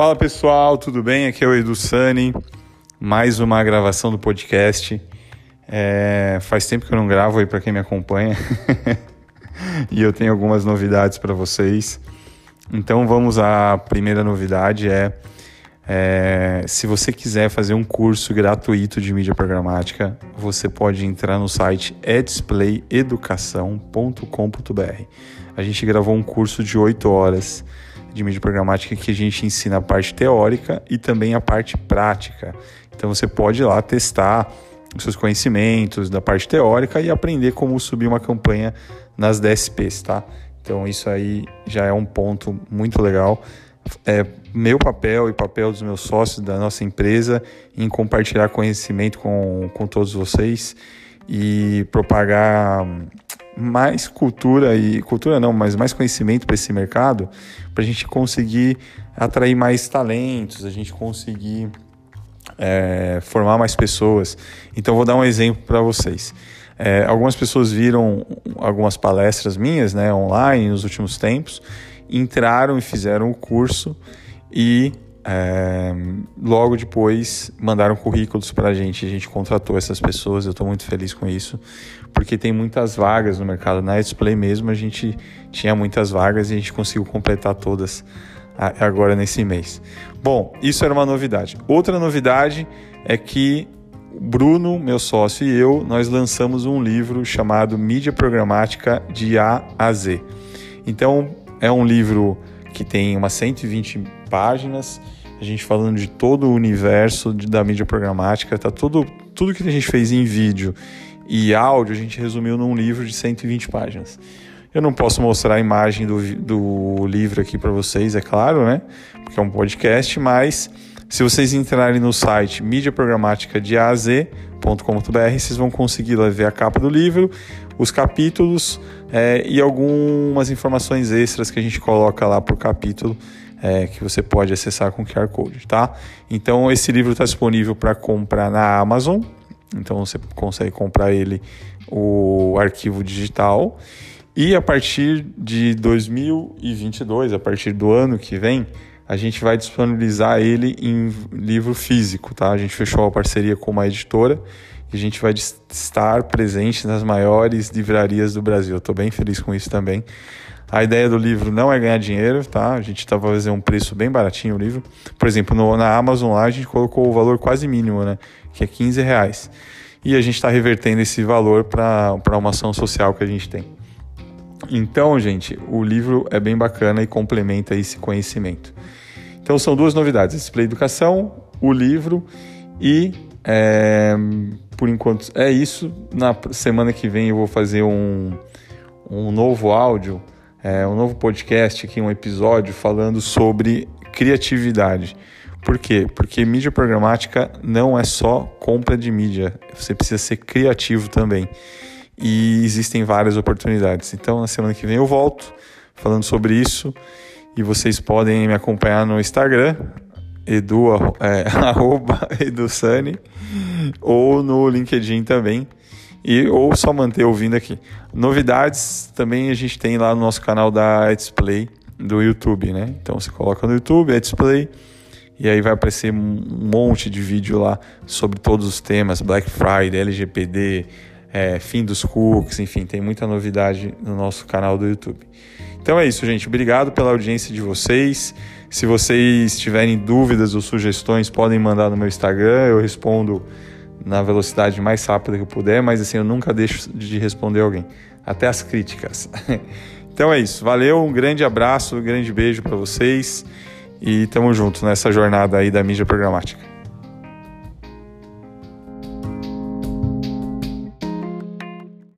Fala pessoal, tudo bem? Aqui é o Edu Sani, mais uma gravação do podcast. É, faz tempo que eu não gravo aí para quem me acompanha e eu tenho algumas novidades para vocês. Então vamos à primeira novidade é, é, se você quiser fazer um curso gratuito de mídia programática, você pode entrar no site edsplayeducação.com.br. A gente gravou um curso de 8 horas de mídia programática que a gente ensina a parte teórica e também a parte prática. Então você pode ir lá testar os seus conhecimentos da parte teórica e aprender como subir uma campanha nas DSPs, tá? Então isso aí já é um ponto muito legal. É meu papel e papel dos meus sócios da nossa empresa em compartilhar conhecimento com, com todos vocês e propagar mais cultura e cultura não, mas mais conhecimento para esse mercado, para a gente conseguir atrair mais talentos, a gente conseguir é, formar mais pessoas. Então vou dar um exemplo para vocês. É, algumas pessoas viram algumas palestras minhas, né, online nos últimos tempos, entraram e fizeram o curso e é, logo depois mandaram currículos para a gente. A gente contratou essas pessoas. Eu estou muito feliz com isso, porque tem muitas vagas no mercado. Na Display mesmo, a gente tinha muitas vagas e a gente conseguiu completar todas agora nesse mês. Bom, isso era uma novidade. Outra novidade é que Bruno, meu sócio e eu, nós lançamos um livro chamado Mídia Programática de A a Z. Então, é um livro que tem umas 120 páginas, a gente falando de todo o universo de, da mídia programática, tá tudo, tudo que a gente fez em vídeo e áudio, a gente resumiu num livro de 120 páginas. Eu não posso mostrar a imagem do, do livro aqui para vocês, é claro, né? Porque é um podcast, mas se vocês entrarem no site mídiaprogramática de az.com.br, vocês vão conseguir ver a capa do livro, os capítulos é, e algumas informações extras que a gente coloca lá por capítulo. É, que você pode acessar com QR Code, tá? Então esse livro está disponível para comprar na Amazon, então você consegue comprar ele o arquivo digital e a partir de 2022, a partir do ano que vem, a gente vai disponibilizar ele em livro físico, tá? A gente fechou a parceria com uma editora e a gente vai estar presente nas maiores livrarias do Brasil. Estou bem feliz com isso também. A ideia do livro não é ganhar dinheiro, tá? A gente estava fazendo um preço bem baratinho o livro. Por exemplo, no, na Amazon lá a gente colocou o valor quase mínimo, né? Que é 15 reais. E a gente está revertendo esse valor para uma ação social que a gente tem. Então, gente, o livro é bem bacana e complementa esse conhecimento. Então, são duas novidades: Display Educação, o livro e, é, por enquanto, é isso. Na semana que vem eu vou fazer um, um novo áudio, é, um novo podcast aqui, um episódio falando sobre criatividade. Por quê? Porque mídia programática não é só compra de mídia, você precisa ser criativo também e existem várias oportunidades. Então, na semana que vem eu volto falando sobre isso e vocês podem me acompanhar no Instagram, edu, é, arroba edusani, ou no LinkedIn também, e, ou só manter ouvindo aqui. Novidades também a gente tem lá no nosso canal da Display do YouTube, né? Então você coloca no YouTube, Display, e aí vai aparecer um monte de vídeo lá sobre todos os temas, Black Friday, LGPD, é, fim dos cookies, enfim, tem muita novidade no nosso canal do YouTube. Então é isso, gente. Obrigado pela audiência de vocês. Se vocês tiverem dúvidas ou sugestões, podem mandar no meu Instagram. Eu respondo na velocidade mais rápida que eu puder, mas assim, eu nunca deixo de responder alguém. Até as críticas. Então é isso. Valeu, um grande abraço, um grande beijo para vocês e tamo junto nessa jornada aí da mídia programática.